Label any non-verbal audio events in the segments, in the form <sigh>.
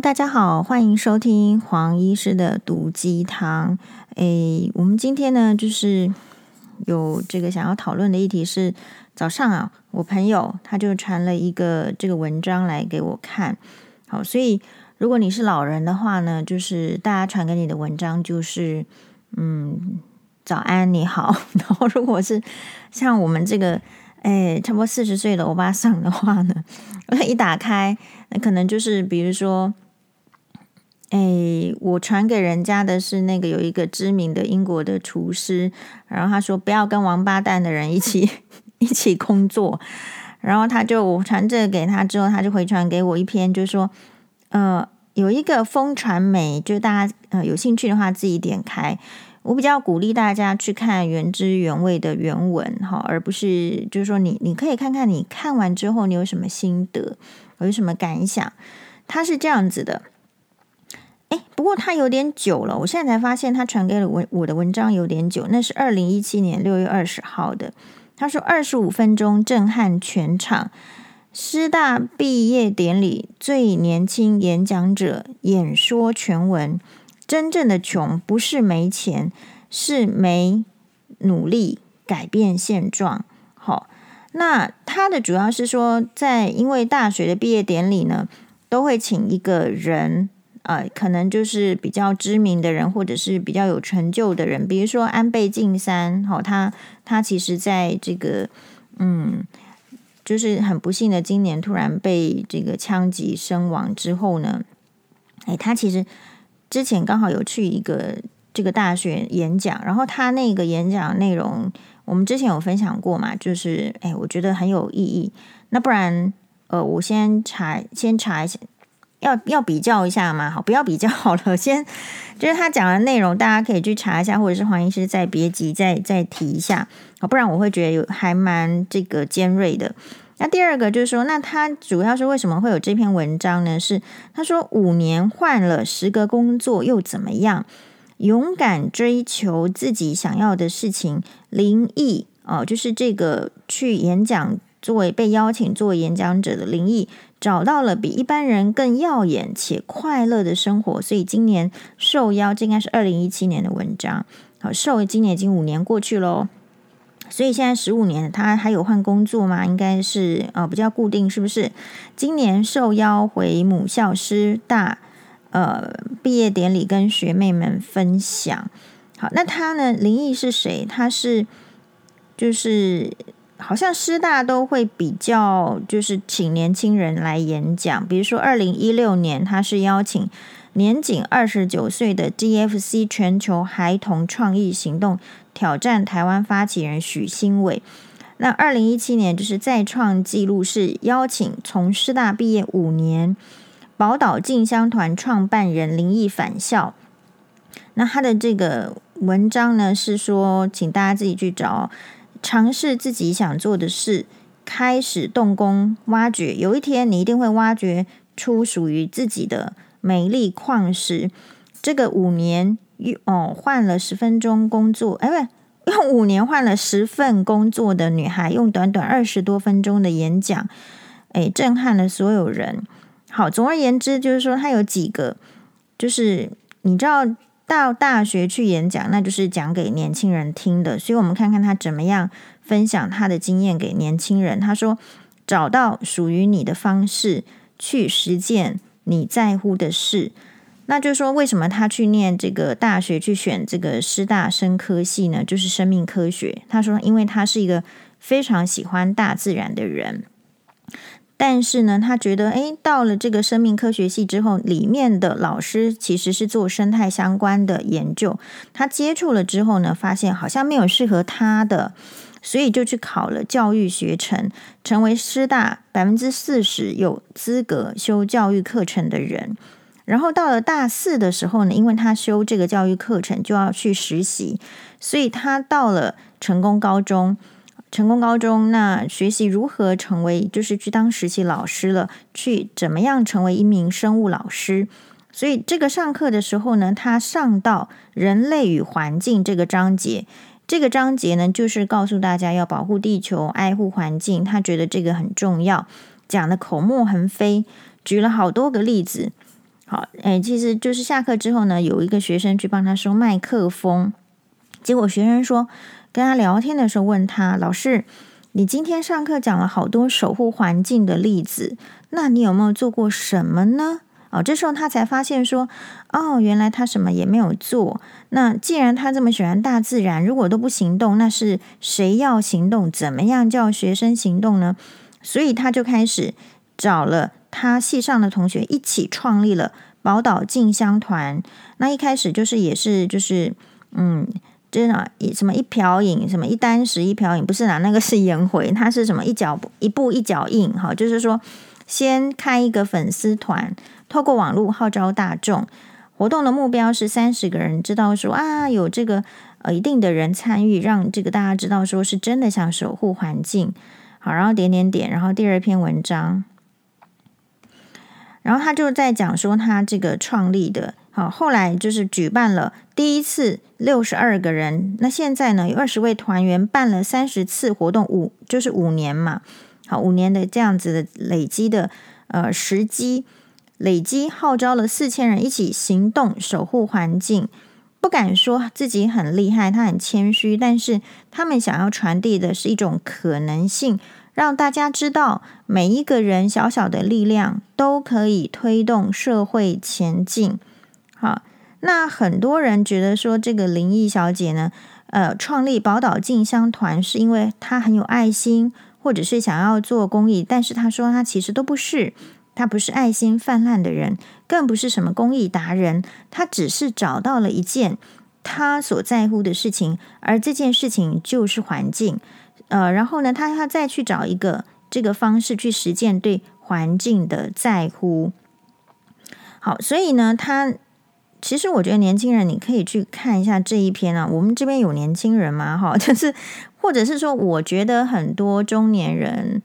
大家好，欢迎收听黄医师的毒鸡汤。诶，我们今天呢，就是有这个想要讨论的议题是，早上啊，我朋友他就传了一个这个文章来给我看。好，所以如果你是老人的话呢，就是大家传给你的文章就是，嗯，早安，你好。<laughs> 然后如果是像我们这个。哎，差不多四十岁的欧巴桑的话呢，<laughs> 一打开，那可能就是比如说，哎，我传给人家的是那个有一个知名的英国的厨师，然后他说不要跟王八蛋的人一起 <laughs> 一起工作，然后他就我传这个给他之后，他就回传给我一篇，就是说，呃，有一个风传媒，就大家呃有兴趣的话自己点开。我比较鼓励大家去看原汁原味的原文哈，而不是就是说你你可以看看你看完之后你有什么心得，有什么感想。他是这样子的，不过他有点久了，我现在才发现他传给了我我的文章有点久，那是二零一七年六月二十号的。他说二十五分钟震撼全场，师大毕业典礼最年轻演讲者演说全文。真正的穷不是没钱，是没努力改变现状。好，那他的主要是说，在因为大学的毕业典礼呢，都会请一个人，呃，可能就是比较知名的人，或者是比较有成就的人，比如说安倍晋三。好，他他其实在这个，嗯，就是很不幸的，今年突然被这个枪击身亡之后呢，哎，他其实。之前刚好有去一个这个大学演讲，然后他那个演讲内容，我们之前有分享过嘛，就是哎，我觉得很有意义。那不然，呃，我先查，先查一下，要要比较一下嘛，好，不要比较好了，<laughs> 先就是他讲的内容，大家可以去查一下，或者是黄医师再别急再再提一下，好，不然我会觉得有还蛮这个尖锐的。那第二个就是说，那他主要是为什么会有这篇文章呢？是他说五年换了十个工作又怎么样？勇敢追求自己想要的事情。林毅哦，就是这个去演讲，作为被邀请作为演讲者的林毅，找到了比一般人更耀眼且快乐的生活，所以今年受邀，这应该是二零一七年的文章。好，受今年已经五年过去喽。所以现在十五年，他还有换工作吗？应该是呃比较固定，是不是？今年受邀回母校师大呃毕业典礼，跟学妹们分享。好，那他呢？林毅是谁？他是就是好像师大都会比较就是请年轻人来演讲，比如说二零一六年他是邀请年仅二十九岁的 GFC 全球孩童创意行动。挑战台湾发起人许新伟，那二零一七年就是再创纪录，是邀请从师大毕业五年宝岛进香团创办人林毅返校。那他的这个文章呢，是说，请大家自己去找，尝试自己想做的事，开始动工挖掘，有一天你一定会挖掘出属于自己的美丽矿石。这个五年。用哦，换了十分钟工作，哎，不，用五年换了十份工作的女孩，用短短二十多分钟的演讲，哎，震撼了所有人。好，总而言之，就是说他有几个，就是你知道到大学去演讲，那就是讲给年轻人听的。所以，我们看看他怎么样分享他的经验给年轻人。他说：“找到属于你的方式，去实践你在乎的事。”那就是说，为什么他去念这个大学，去选这个师大生科系呢？就是生命科学。他说，因为他是一个非常喜欢大自然的人，但是呢，他觉得，诶，到了这个生命科学系之后，里面的老师其实是做生态相关的研究。他接触了之后呢，发现好像没有适合他的，所以就去考了教育学程，成为师大百分之四十有资格修教育课程的人。然后到了大四的时候呢，因为他修这个教育课程就要去实习，所以他到了成功高中。成功高中那学习如何成为，就是去当实习老师了，去怎么样成为一名生物老师。所以这个上课的时候呢，他上到人类与环境这个章节，这个章节呢就是告诉大家要保护地球、爱护环境。他觉得这个很重要，讲的口沫横飞，举了好多个例子。好，哎，其实就是下课之后呢，有一个学生去帮他收麦克风，结果学生说，跟他聊天的时候问他，老师，你今天上课讲了好多守护环境的例子，那你有没有做过什么呢？哦，这时候他才发现说，哦，原来他什么也没有做。那既然他这么喜欢大自然，如果都不行动，那是谁要行动？怎么样叫学生行动呢？所以他就开始找了他系上的同学一起创立了宝岛静香团。那一开始就是也是就是嗯，真的什么一瓢饮，什么一簞食一瓢饮，不是啦，那个是颜回，他是什么一脚一步一脚印，哈，就是说先开一个粉丝团。透过网络号召大众，活动的目标是三十个人，知道说啊，有这个呃一定的人参与，让这个大家知道说是真的想守护环境。好，然后点点点，然后第二篇文章，然后他就在讲说他这个创立的，好，后来就是举办了第一次六十二个人，那现在呢有二十位团员办了三十次活动，五就是五年嘛，好，五年的这样子的累积的呃时机。累积号召了四千人一起行动守护环境，不敢说自己很厉害，他很谦虚，但是他们想要传递的是一种可能性，让大家知道每一个人小小的力量都可以推动社会前进。好，那很多人觉得说这个林义小姐呢，呃，创立宝岛静香团是因为她很有爱心，或者是想要做公益，但是她说她其实都不是。他不是爱心泛滥的人，更不是什么公益达人，他只是找到了一件他所在乎的事情，而这件事情就是环境。呃，然后呢，他他再去找一个这个方式去实践对环境的在乎。好，所以呢，他其实我觉得年轻人你可以去看一下这一篇啊。我们这边有年轻人吗？哈，<laughs> 就是或者是说，我觉得很多中年人。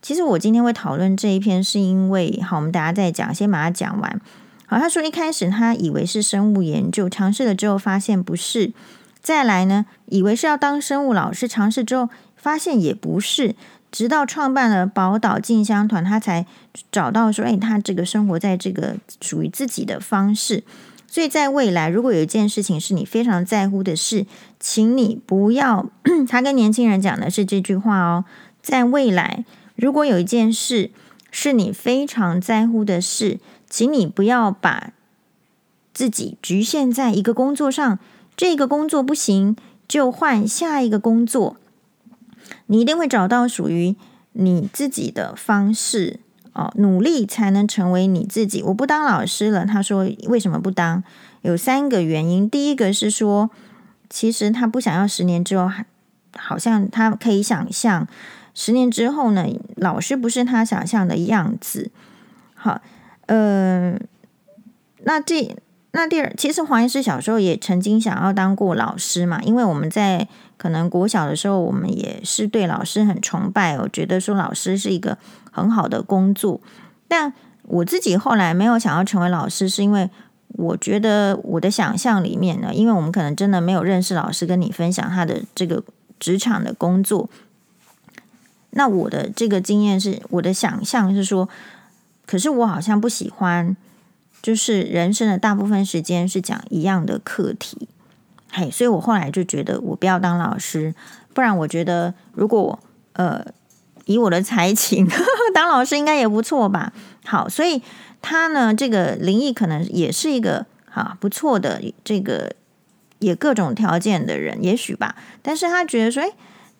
其实我今天会讨论这一篇，是因为好，我们大家再讲，先把它讲完。好，他说一开始他以为是生物研究，尝试了之后发现不是。再来呢，以为是要当生物老师，尝试之后发现也不是。直到创办了宝岛静香团，他才找到说，哎，他这个生活在这个属于自己的方式。所以在未来，如果有一件事情是你非常在乎的事，请你不要。<clears throat> 他跟年轻人讲的是这句话哦，在未来。如果有一件事是你非常在乎的事，请你不要把自己局限在一个工作上。这个工作不行，就换下一个工作。你一定会找到属于你自己的方式哦。努力才能成为你自己。我不当老师了，他说为什么不当？有三个原因。第一个是说，其实他不想要十年之后，好像他可以想象。十年之后呢，老师不是他想象的样子。好，呃，那这那第二，其实黄医师小时候也曾经想要当过老师嘛，因为我们在可能国小的时候，我们也是对老师很崇拜，我觉得说老师是一个很好的工作。但我自己后来没有想要成为老师，是因为我觉得我的想象里面呢，因为我们可能真的没有认识老师跟你分享他的这个职场的工作。那我的这个经验是，我的想象是说，可是我好像不喜欢，就是人生的大部分时间是讲一样的课题，嘿，所以我后来就觉得我不要当老师，不然我觉得如果呃以我的才情呵呵当老师应该也不错吧。好，所以他呢，这个林毅可能也是一个哈不错的这个也各种条件的人，也许吧。但是他觉得说，诶，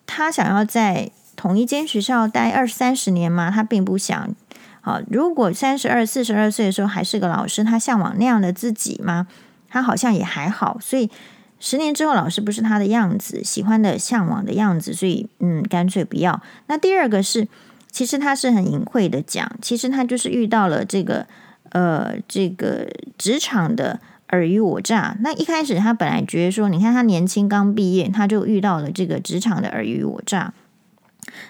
他想要在。同一间学校待二三十年吗？他并不想。好，如果三十二、四十二岁的时候还是个老师，他向往那样的自己吗？他好像也还好。所以十年之后，老师不是他的样子，喜欢的、向往的样子。所以，嗯，干脆不要。那第二个是，其实他是很隐晦的讲，其实他就是遇到了这个呃，这个职场的尔虞我诈。那一开始他本来觉得说，你看他年轻刚毕业，他就遇到了这个职场的尔虞我诈。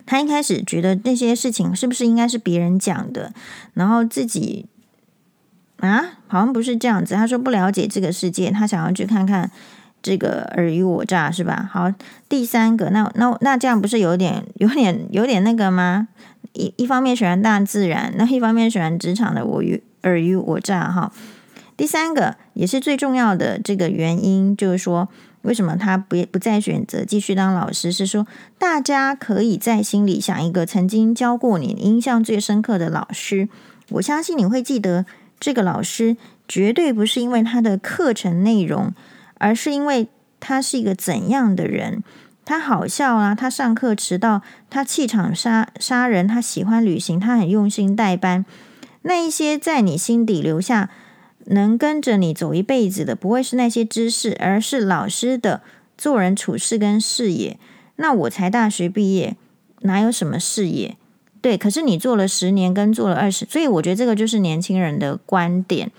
他一开始觉得那些事情是不是应该是别人讲的，然后自己啊，好像不是这样子。他说不了解这个世界，他想要去看看这个尔虞我诈，是吧？好，第三个，那那那这样不是有点 <laughs> 有点有点那个吗？一一方面喜欢大自然，那一方面喜欢职场的我与尔虞我诈哈。第三个也是最重要的这个原因，就是说为什么他不不再选择继续当老师，是说大家可以在心里想一个曾经教过你印象最深刻的老师，我相信你会记得这个老师，绝对不是因为他的课程内容，而是因为他是一个怎样的人。他好笑啊，他上课迟到，他气场杀杀人，他喜欢旅行，他很用心带班。那一些在你心底留下能跟着你走一辈子的，不会是那些知识，而是老师的做人处事跟视野。那我才大学毕业，哪有什么视野？对，可是你做了十年，跟做了二十，所以我觉得这个就是年轻人的观点，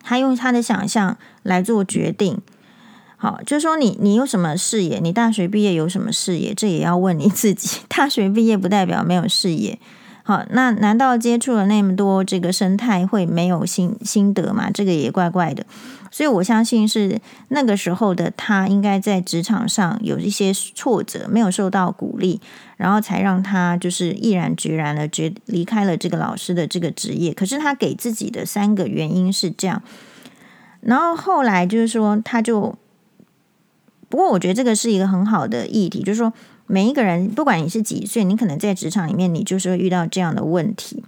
他用他的想象来做决定。好，就是说你你有什么视野？你大学毕业有什么视野？这也要问你自己。<laughs> 大学毕业不代表没有视野。好，那难道接触了那么多这个生态会没有心心得吗？这个也怪怪的。所以我相信是那个时候的他应该在职场上有一些挫折，没有受到鼓励，然后才让他就是毅然决然的决离开了这个老师的这个职业。可是他给自己的三个原因是这样，然后后来就是说他就。不过，我觉得这个是一个很好的议题，就是说，每一个人，不管你是几岁，你可能在职场里面，你就是会遇到这样的问题。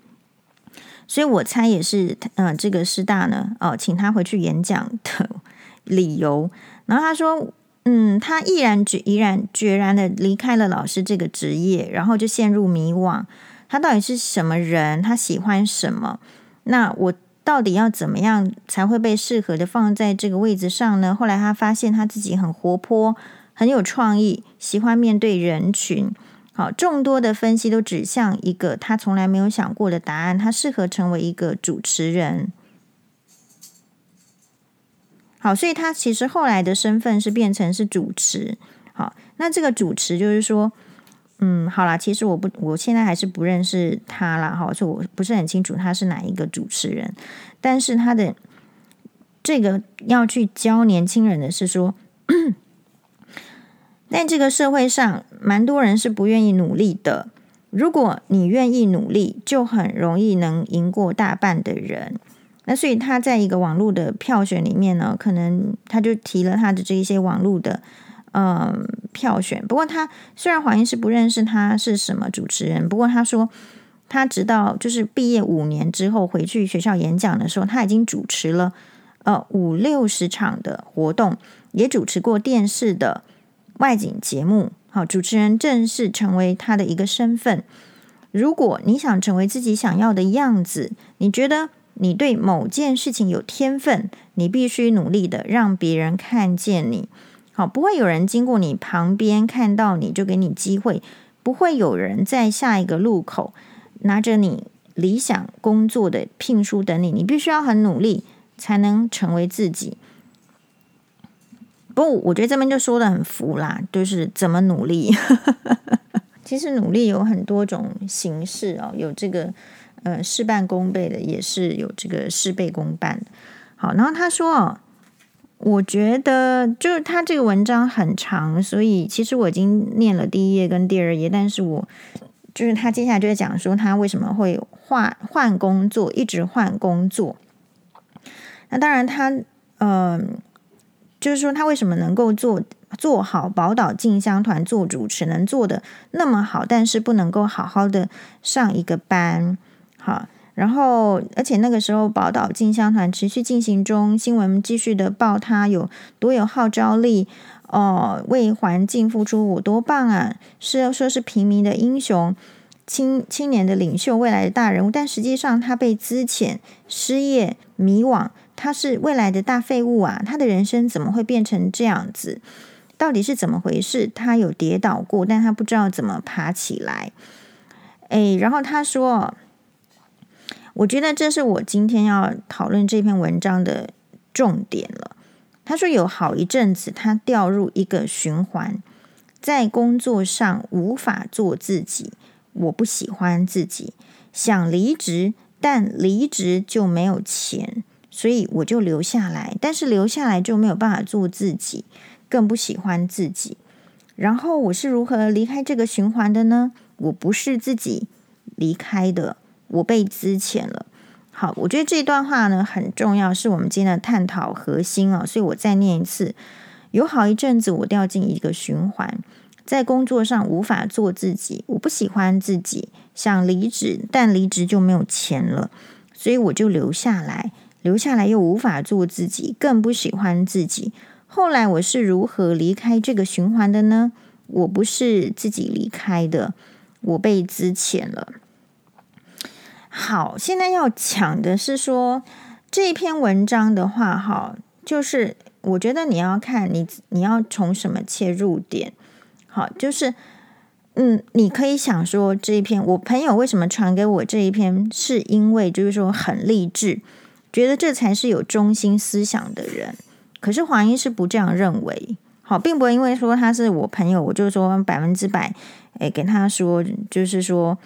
所以我猜也是，嗯、这个师大呢，哦，请他回去演讲的理由。然后他说，嗯，他毅然决毅然决然的离开了老师这个职业，然后就陷入迷惘。他到底是什么人？他喜欢什么？那我。到底要怎么样才会被适合的放在这个位置上呢？后来他发现他自己很活泼，很有创意，喜欢面对人群。好，众多的分析都指向一个他从来没有想过的答案：他适合成为一个主持人。好，所以他其实后来的身份是变成是主持。好，那这个主持就是说。嗯，好啦，其实我不，我现在还是不认识他啦，哈，所以我不是很清楚他是哪一个主持人。但是他的这个要去教年轻人的是说，<coughs> 在这个社会上，蛮多人是不愿意努力的。如果你愿意努力，就很容易能赢过大半的人。那所以他在一个网络的票选里面呢，可能他就提了他的这一些网络的。嗯，票选。不过他虽然黄医师不认识他是什么主持人，不过他说他直到就是毕业五年之后回去学校演讲的时候，他已经主持了呃五六十场的活动，也主持过电视的外景节目。好，主持人正式成为他的一个身份。如果你想成为自己想要的样子，你觉得你对某件事情有天分，你必须努力的让别人看见你。好，不会有人经过你旁边看到你就给你机会，不会有人在下一个路口拿着你理想工作的聘书等你，你必须要很努力才能成为自己。不，我觉得这边就说得很浮啦，就是怎么努力。<laughs> 其实努力有很多种形式哦，有这个呃事半功倍的，也是有这个事倍功半。好，然后他说哦。我觉得就是他这个文章很长，所以其实我已经念了第一页跟第二页，但是我就是他接下来就在讲说他为什么会换换工作，一直换工作。那当然他，嗯，就是说他为什么能够做做好宝岛静香团做主持，能做的那么好，但是不能够好好的上一个班，好。然后，而且那个时候，宝岛进香团持续进行中，新闻继续的报他有多有号召力哦，为环境付出我多棒啊！是要说是平民的英雄，青青年的领袖，未来的大人物。但实际上，他被资遣、失业、迷惘，他是未来的大废物啊！他的人生怎么会变成这样子？到底是怎么回事？他有跌倒过，但他不知道怎么爬起来。哎，然后他说。我觉得这是我今天要讨论这篇文章的重点了。他说有好一阵子，他掉入一个循环，在工作上无法做自己，我不喜欢自己，想离职，但离职就没有钱，所以我就留下来，但是留下来就没有办法做自己，更不喜欢自己。然后我是如何离开这个循环的呢？我不是自己离开的。我被资遣了，好，我觉得这段话呢很重要，是我们今天的探讨核心啊，所以我再念一次。有好一阵子，我掉进一个循环，在工作上无法做自己，我不喜欢自己，想离职，但离职就没有钱了，所以我就留下来，留下来又无法做自己，更不喜欢自己。后来我是如何离开这个循环的呢？我不是自己离开的，我被资遣了。好，现在要讲的是说这篇文章的话，哈，就是我觉得你要看你你要从什么切入点。好，就是嗯，你可以想说这一篇，我朋友为什么传给我这一篇，是因为就是说很励志，觉得这才是有中心思想的人。可是黄医师不这样认为。好，并不会因为说他是我朋友，我就说百分之百，诶，给他说就是说，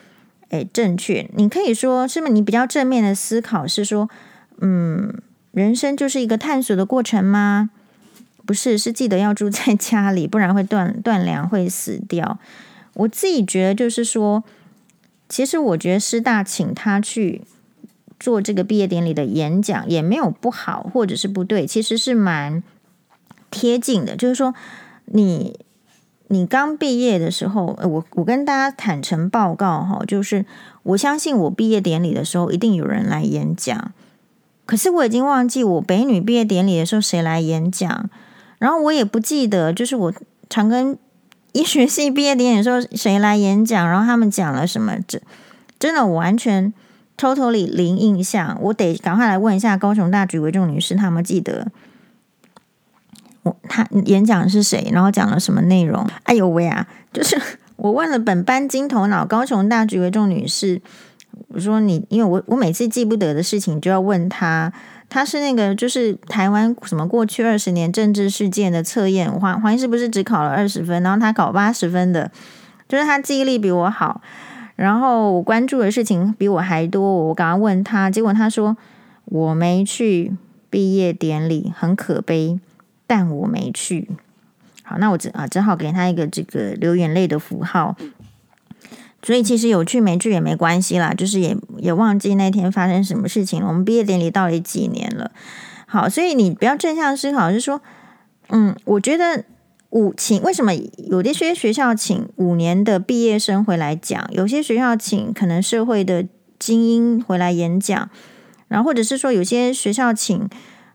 诶，正确。你可以说，是不是你比较正面的思考是说，嗯，人生就是一个探索的过程吗？不是，是记得要住在家里，不然会断断粮，会死掉。我自己觉得就是说，其实我觉得师大请他去做这个毕业典礼的演讲也没有不好，或者是不对，其实是蛮。贴近的，就是说你你刚毕业的时候，我我跟大家坦诚报告哈，就是我相信我毕业典礼的时候一定有人来演讲，可是我已经忘记我北女毕业典礼的时候谁来演讲，然后我也不记得就是我长庚医学系毕业典礼的时候谁来演讲，然后他们讲了什么，这真的我完全 totally 零印象，我得赶快来问一下高雄大举为众女士，他们记得。他演讲是谁？然后讲了什么内容？哎呦喂啊！就是 <laughs> 我问了本班金头脑高雄大局为众女士，我说你，因为我我每次记不得的事情就要问他。他是那个就是台湾什么过去二十年政治事件的测验，黄黄医师不是只考了二十分，然后他考八十分的，就是他记忆力比我好，然后我关注的事情比我还多。我刚刚问他，结果他说我没去毕业典礼，很可悲。但我没去，好，那我只啊只好给他一个这个流眼泪的符号。所以其实有去没去也没关系啦，就是也也忘记那天发生什么事情了。我们毕业典礼到底几年了？好，所以你不要正向思考，是说，嗯，我觉得五请为什么有的些学校请五年的毕业生回来讲，有些学校请可能社会的精英回来演讲，然后或者是说有些学校请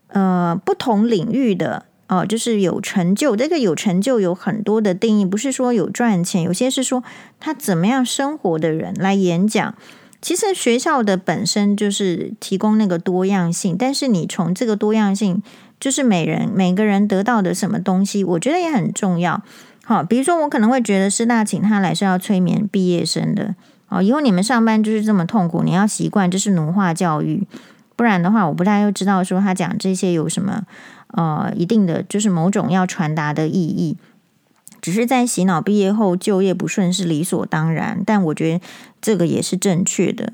呃不同领域的。哦，就是有成就，这个有成就有很多的定义，不是说有赚钱，有些是说他怎么样生活的人来演讲。其实学校的本身就是提供那个多样性，但是你从这个多样性，就是每人每个人得到的什么东西，我觉得也很重要。好，比如说我可能会觉得师大请他来是要催眠毕业生的，哦，以后你们上班就是这么痛苦，你要习惯这是奴化教育，不然的话，我不太又知道说他讲这些有什么。呃，一定的就是某种要传达的意义，只是在洗脑毕业后就业不顺是理所当然，但我觉得这个也是正确的。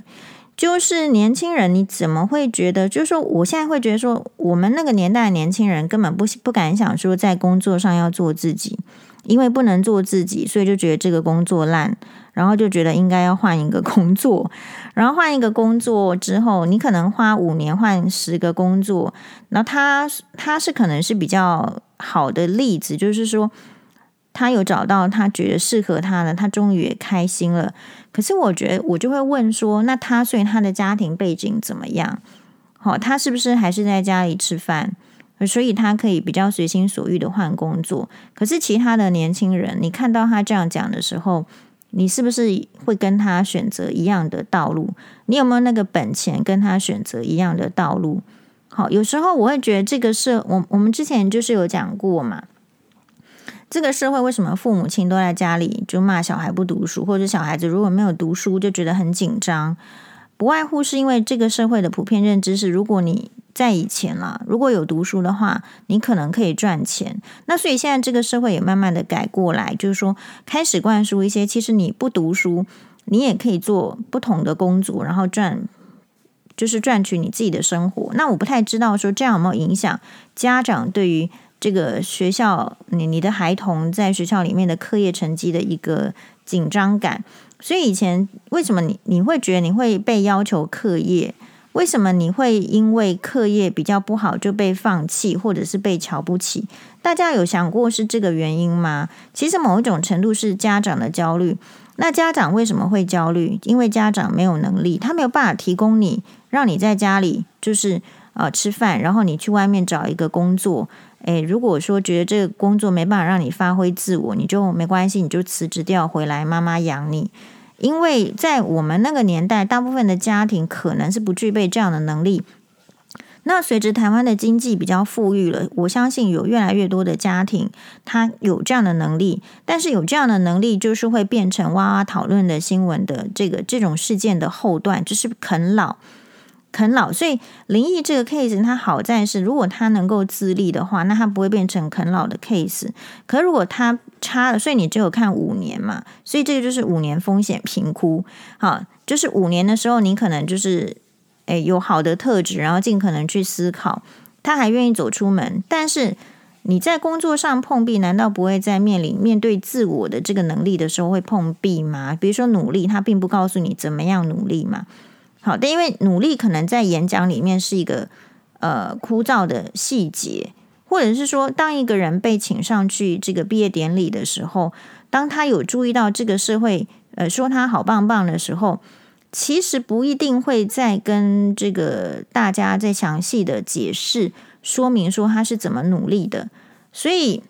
就是年轻人，你怎么会觉得？就是说，我现在会觉得说，我们那个年代的年轻人根本不不敢想说在工作上要做自己。因为不能做自己，所以就觉得这个工作烂，然后就觉得应该要换一个工作，然后换一个工作之后，你可能花五年换十个工作，然后他他是可能是比较好的例子，就是说他有找到他觉得适合他的，他终于也开心了。可是我觉得我就会问说，那他所以他的家庭背景怎么样？好，他是不是还是在家里吃饭？所以他可以比较随心所欲的换工作，可是其他的年轻人，你看到他这样讲的时候，你是不是会跟他选择一样的道路？你有没有那个本钱跟他选择一样的道路？好，有时候我会觉得这个社，我我们之前就是有讲过嘛，这个社会为什么父母亲都在家里就骂小孩不读书，或者小孩子如果没有读书就觉得很紧张，不外乎是因为这个社会的普遍认知是，如果你在以前啦，如果有读书的话，你可能可以赚钱。那所以现在这个社会也慢慢的改过来，就是说开始灌输一些，其实你不读书，你也可以做不同的工作，然后赚，就是赚取你自己的生活。那我不太知道说这样有没有影响家长对于这个学校，你你的孩童在学校里面的课业成绩的一个紧张感。所以以前为什么你你会觉得你会被要求课业？为什么你会因为课业比较不好就被放弃，或者是被瞧不起？大家有想过是这个原因吗？其实某一种程度是家长的焦虑。那家长为什么会焦虑？因为家长没有能力，他没有办法提供你，让你在家里就是呃吃饭，然后你去外面找一个工作。诶，如果说觉得这个工作没办法让你发挥自我，你就没关系，你就辞职掉回来，妈妈养你。因为在我们那个年代，大部分的家庭可能是不具备这样的能力。那随着台湾的经济比较富裕了，我相信有越来越多的家庭，他有这样的能力。但是有这样的能力，就是会变成哇哇讨论的新闻的这个这种事件的后段，就是啃老。啃老，所以林义这个 case，它好在是，如果他能够自立的话，那他不会变成啃老的 case。可如果他差了，所以你只有看五年嘛，所以这个就是五年风险评估。好，就是五年的时候，你可能就是诶有好的特质，然后尽可能去思考，他还愿意走出门。但是你在工作上碰壁，难道不会在面临面对自我的这个能力的时候会碰壁吗？比如说努力，他并不告诉你怎么样努力嘛。好的，因为努力可能在演讲里面是一个呃枯燥的细节，或者是说，当一个人被请上去这个毕业典礼的时候，当他有注意到这个社会呃说他好棒棒的时候，其实不一定会再跟这个大家再详细的解释说明说他是怎么努力的。所以，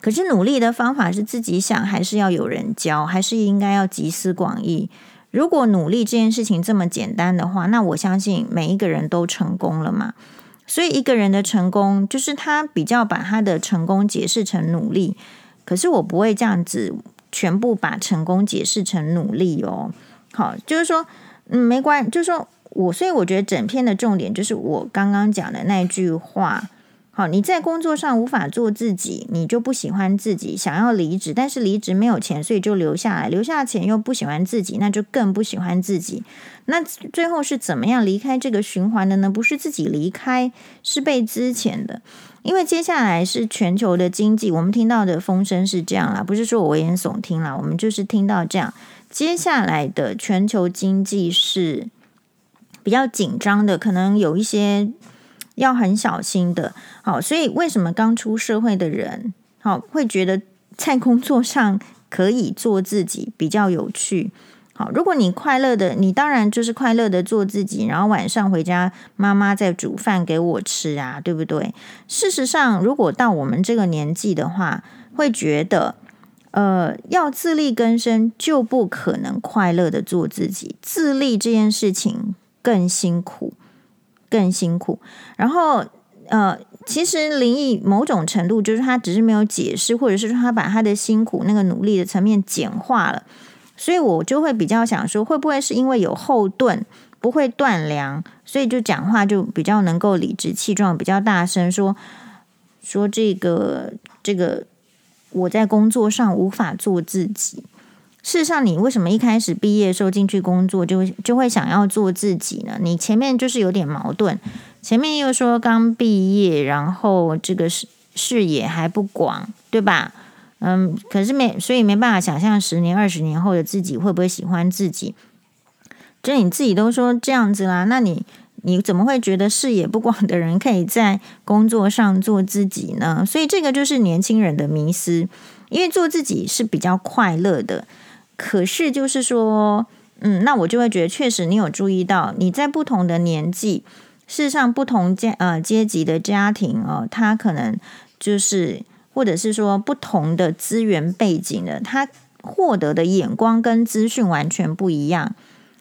可是努力的方法是自己想，还是要有人教，还是应该要集思广益？如果努力这件事情这么简单的话，那我相信每一个人都成功了嘛。所以一个人的成功，就是他比较把他的成功解释成努力。可是我不会这样子全部把成功解释成努力哦。好，就是说，嗯，没关，就是说我，所以我觉得整篇的重点就是我刚刚讲的那句话。好，你在工作上无法做自己，你就不喜欢自己，想要离职，但是离职没有钱，所以就留下来。留下钱又不喜欢自己，那就更不喜欢自己。那最后是怎么样离开这个循环的呢？不是自己离开，是被资遣的。因为接下来是全球的经济，我们听到的风声是这样啦，不是说我危言耸听啦，我们就是听到这样。接下来的全球经济是比较紧张的，可能有一些。要很小心的，好，所以为什么刚出社会的人，好，会觉得在工作上可以做自己比较有趣？好，如果你快乐的，你当然就是快乐的做自己，然后晚上回家，妈妈在煮饭给我吃啊，对不对？事实上，如果到我们这个年纪的话，会觉得，呃，要自力更生就不可能快乐的做自己，自立这件事情更辛苦。更辛苦，然后呃，其实林毅某种程度就是他只是没有解释，或者是说他把他的辛苦那个努力的层面简化了，所以我就会比较想说，会不会是因为有后盾，不会断粮，所以就讲话就比较能够理直气壮，比较大声说说这个这个我在工作上无法做自己。事实上，你为什么一开始毕业的时候进去工作就就会想要做自己呢？你前面就是有点矛盾，前面又说刚毕业，然后这个视视野还不广，对吧？嗯，可是没，所以没办法想象十年、二十年后的自己会不会喜欢自己。就你自己都说这样子啦，那你你怎么会觉得视野不广的人可以在工作上做自己呢？所以这个就是年轻人的迷思，因为做自己是比较快乐的。可是，就是说，嗯，那我就会觉得，确实你有注意到，你在不同的年纪，事实上，不同阶呃阶级的家庭哦，他可能就是，或者是说不同的资源背景的，他获得的眼光跟资讯完全不一样。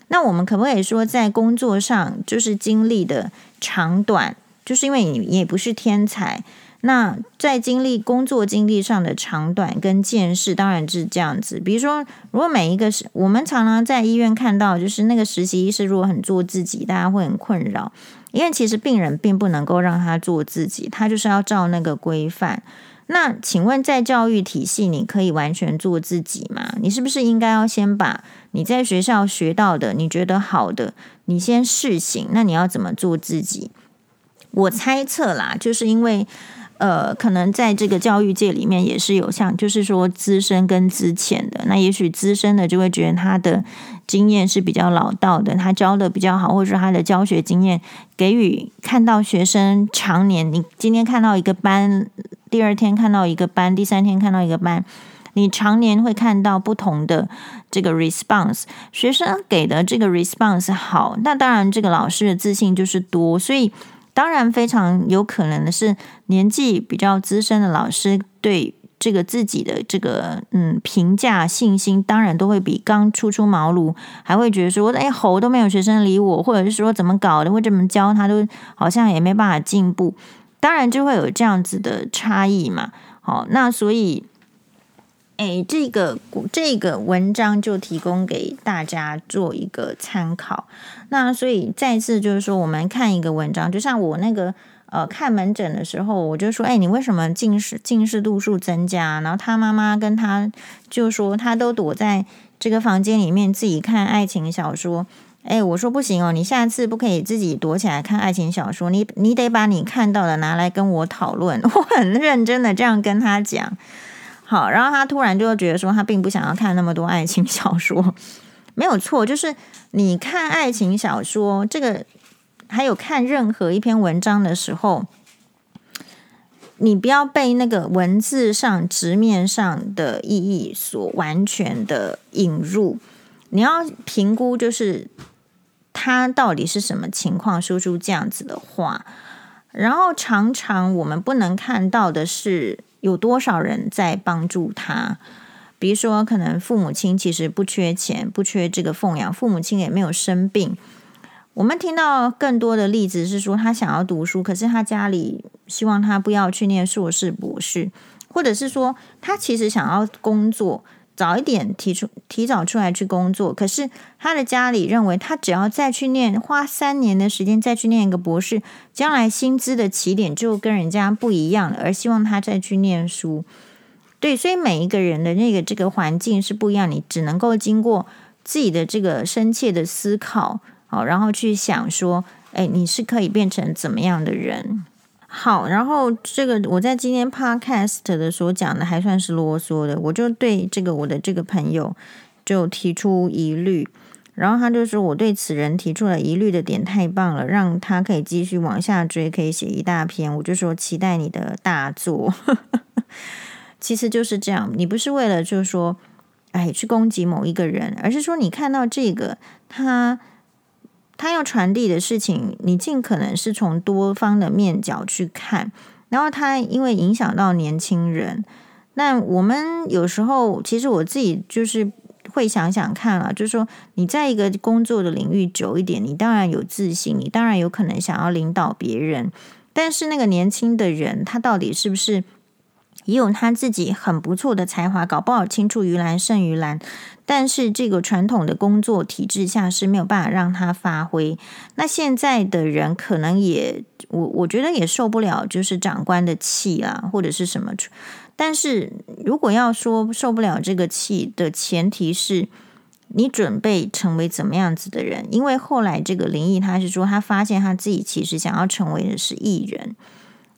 那我们可不可以说，在工作上就是经历的长短，就是因为你也不是天才。那在经历工作经历上的长短跟见识，当然是这样子。比如说，如果每一个是我们常常在医院看到，就是那个实习医师如果很做自己，大家会很困扰，因为其实病人并不能够让他做自己，他就是要照那个规范。那请问，在教育体系，你可以完全做自己吗？你是不是应该要先把你在学校学到的，你觉得好的，你先试行？那你要怎么做自己？我猜测啦，就是因为。呃，可能在这个教育界里面也是有像，就是说资深跟资浅的。那也许资深的就会觉得他的经验是比较老道的，他教的比较好，或者说他的教学经验给予看到学生常年，你今天看到一个班，第二天看到一个班，第三天看到一个班，你常年会看到不同的这个 response，学生给的这个 response 好，那当然这个老师的自信就是多，所以。当然，非常有可能的是，年纪比较资深的老师对这个自己的这个嗯评价信心，当然都会比刚初出茅庐还会觉得说，哎，吼都没有学生理我，或者是说怎么搞的，或者怎么教他都好像也没办法进步，当然就会有这样子的差异嘛。好，那所以。哎，这个这个文章就提供给大家做一个参考。那所以再次就是说，我们看一个文章，就像我那个呃看门诊的时候，我就说，哎，你为什么近视近视度数增加？然后他妈妈跟他就说，他都躲在这个房间里面自己看爱情小说。哎，我说不行哦，你下次不可以自己躲起来看爱情小说，你你得把你看到的拿来跟我讨论。<laughs> 我很认真的这样跟他讲。好，然后他突然就觉得说，他并不想要看那么多爱情小说，没有错，就是你看爱情小说，这个还有看任何一篇文章的时候，你不要被那个文字上直面上的意义所完全的引入，你要评估，就是他到底是什么情况说出这样子的话，然后常常我们不能看到的是。有多少人在帮助他？比如说，可能父母亲其实不缺钱，不缺这个奉养，父母亲也没有生病。我们听到更多的例子是说，他想要读书，可是他家里希望他不要去念硕士、博士，或者是说他其实想要工作。早一点提出，提早出来去工作，可是他的家里认为他只要再去念，花三年的时间再去念一个博士，将来薪资的起点就跟人家不一样了，而希望他再去念书。对，所以每一个人的那个这个环境是不一样，你只能够经过自己的这个深切的思考，好，然后去想说，哎，你是可以变成怎么样的人。好，然后这个我在今天 podcast 的所讲的还算是啰嗦的，我就对这个我的这个朋友就提出疑虑，然后他就说我对此人提出了疑虑的点太棒了，让他可以继续往下追，可以写一大篇。我就说期待你的大作，<laughs> 其实就是这样，你不是为了就是说哎去攻击某一个人，而是说你看到这个他。他要传递的事情，你尽可能是从多方的面角去看，然后他因为影响到年轻人，那我们有时候其实我自己就是会想想看啊，就是说你在一个工作的领域久一点，你当然有自信，你当然有可能想要领导别人，但是那个年轻的人，他到底是不是也有他自己很不错的才华？搞不好青出于蓝胜于蓝。但是这个传统的工作体制下是没有办法让他发挥。那现在的人可能也，我我觉得也受不了，就是长官的气啊，或者是什么。但是如果要说受不了这个气的前提是，你准备成为怎么样子的人？因为后来这个林毅他是说，他发现他自己其实想要成为的是艺人。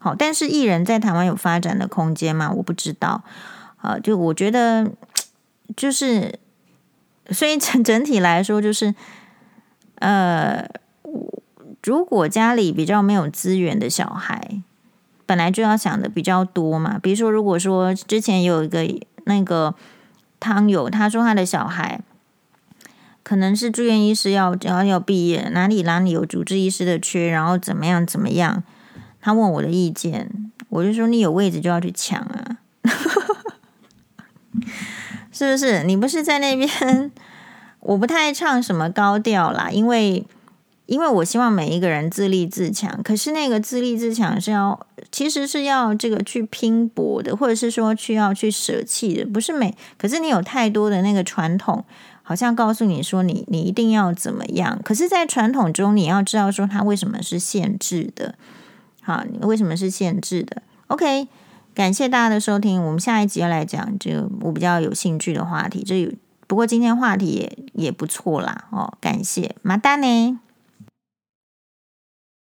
好，但是艺人在台湾有发展的空间吗？我不知道。啊，就我觉得就是。所以整 <laughs> 整体来说，就是，呃，如果家里比较没有资源的小孩，本来就要想的比较多嘛。比如说，如果说之前有一个那个汤友，他说他的小孩可能是住院医师要，要要要毕业，哪里哪里有主治医师的缺，然后怎么样怎么样，他问我的意见，我就说你有位置就要去抢啊。<laughs> 是不是？你不是在那边？我不太唱什么高调啦，因为因为我希望每一个人自立自强。可是那个自立自强是要，其实是要这个去拼搏的，或者是说去要去舍弃的，不是每。可是你有太多的那个传统，好像告诉你说你你一定要怎么样。可是，在传统中，你要知道说它为什么是限制的。好，为什么是限制的？OK。感谢大家的收听，我们下一集要来讲这个我比较有兴趣的话题。这不过今天话题也也不错啦哦，感谢，马丹呢。